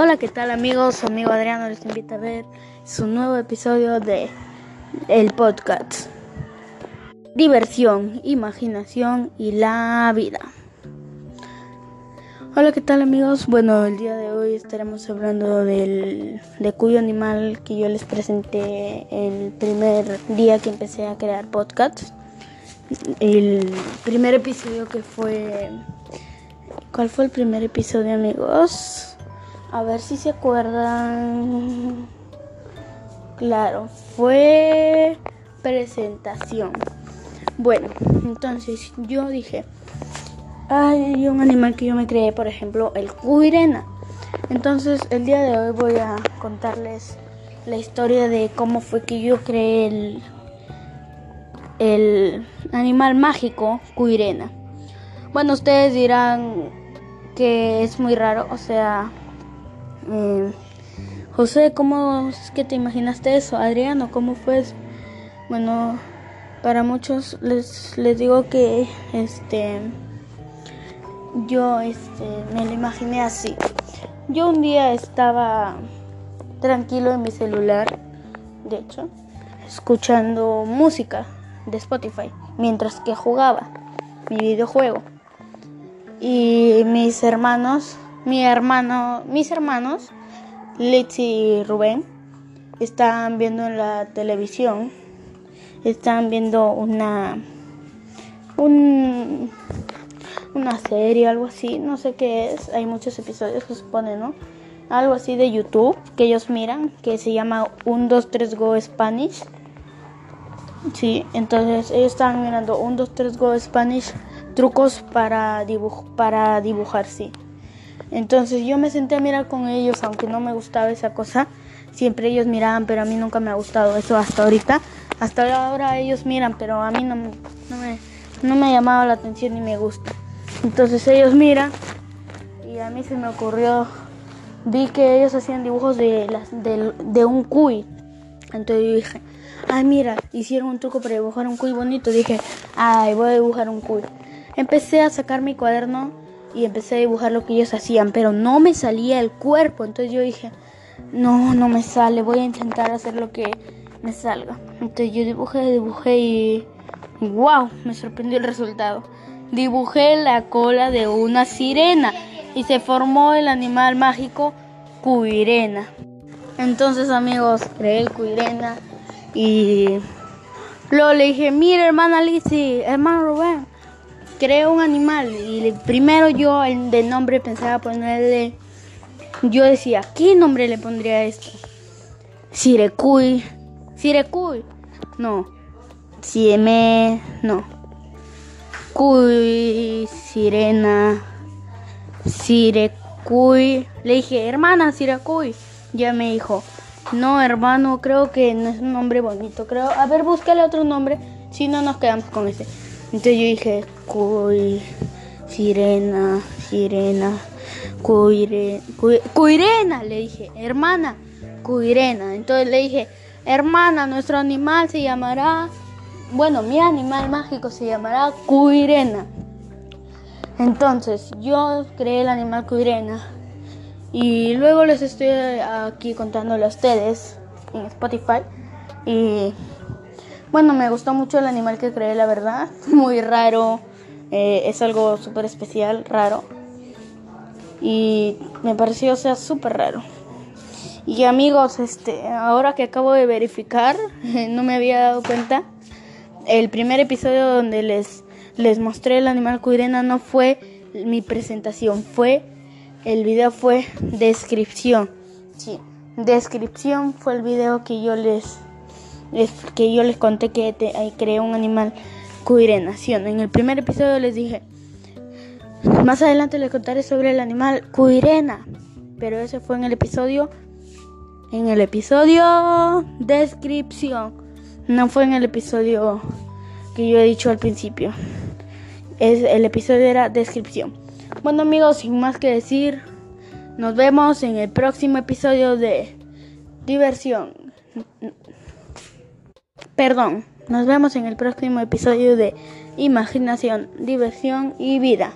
Hola, ¿qué tal amigos? Amigo Adriano les invita a ver su nuevo episodio de el podcast. Diversión, imaginación y la vida. Hola, ¿qué tal amigos? Bueno, el día de hoy estaremos hablando del, de cuyo animal que yo les presenté el primer día que empecé a crear podcasts. El primer episodio que fue... ¿Cuál fue el primer episodio amigos? A ver si se acuerdan. Claro, fue presentación. Bueno, entonces yo dije, hay un animal que yo me creé, por ejemplo, el cuirena. Entonces el día de hoy voy a contarles la historia de cómo fue que yo creé el, el animal mágico cuirena. Bueno, ustedes dirán que es muy raro, o sea, eh, José, ¿cómo es que te imaginaste eso? Adriano, ¿cómo fue? Bueno, para muchos les, les digo que este yo este me lo imaginé así. Yo un día estaba tranquilo en mi celular, de hecho, escuchando música de Spotify mientras que jugaba mi videojuego. Y mis hermanos mi hermano, mis hermanos, Litz y Rubén, están viendo en la televisión, están viendo una, un, una serie, algo así, no sé qué es, hay muchos episodios se supone, ¿no? Algo así de YouTube que ellos miran, que se llama 1, 2, 3 Go Spanish. Sí, entonces ellos estaban mirando 1, 2, 3 Go Spanish, trucos para, dibuj para dibujar, sí. Entonces yo me senté a mirar con ellos, aunque no me gustaba esa cosa. Siempre ellos miraban, pero a mí nunca me ha gustado eso hasta ahorita. Hasta ahora ellos miran, pero a mí no, no, me, no me ha llamado la atención ni me gusta. Entonces ellos miran y a mí se me ocurrió, vi que ellos hacían dibujos de, las, de, de un cuy. Entonces yo dije, ay mira, hicieron un truco para dibujar un cuy bonito. Dije, ay, voy a dibujar un cuy. Empecé a sacar mi cuaderno y empecé a dibujar lo que ellos hacían, pero no me salía el cuerpo. Entonces yo dije, no, no me sale, voy a intentar hacer lo que me salga. Entonces yo dibujé, dibujé y wow, me sorprendió el resultado. Dibujé la cola de una sirena y se formó el animal mágico Cuirena. Entonces amigos, creé el Cuirena y luego le dije, mira hermana Lizzie, hermano Rubén creé un animal y primero yo de nombre pensaba ponerle, yo decía, ¿qué nombre le pondría esto? Sirecuy, Sirecuy, no, Sieme, no, Cuy, Sirena, Sirecuy, le dije, hermana Sirecuy, ya me dijo, no hermano, creo que no es un nombre bonito, creo, a ver, búscale otro nombre, si no nos quedamos con ese. Entonces yo dije, cuy, sirena, sirena, cuire, cuirena, le dije, hermana, cuirena. Entonces le dije, hermana, nuestro animal se llamará, bueno, mi animal mágico se llamará cuirena. Entonces yo creé el animal cuirena y luego les estoy aquí contándole a ustedes en Spotify y bueno, me gustó mucho el animal que creé, la verdad. Muy raro. Eh, es algo súper especial, raro. Y me pareció, o sea, súper raro. Y amigos, este, ahora que acabo de verificar, no me había dado cuenta. El primer episodio donde les, les mostré el animal cuirena no fue mi presentación, fue el video fue descripción. Sí, descripción fue el video que yo les es que yo les conté que te, creé un animal cuirenación. En el primer episodio les dije, más adelante les contaré sobre el animal cuirena, pero ese fue en el episodio, en el episodio descripción, no fue en el episodio que yo he dicho al principio. Es, el episodio era descripción. Bueno amigos, sin más que decir, nos vemos en el próximo episodio de diversión. Perdón, nos vemos en el próximo episodio de Imaginación, Diversión y Vida.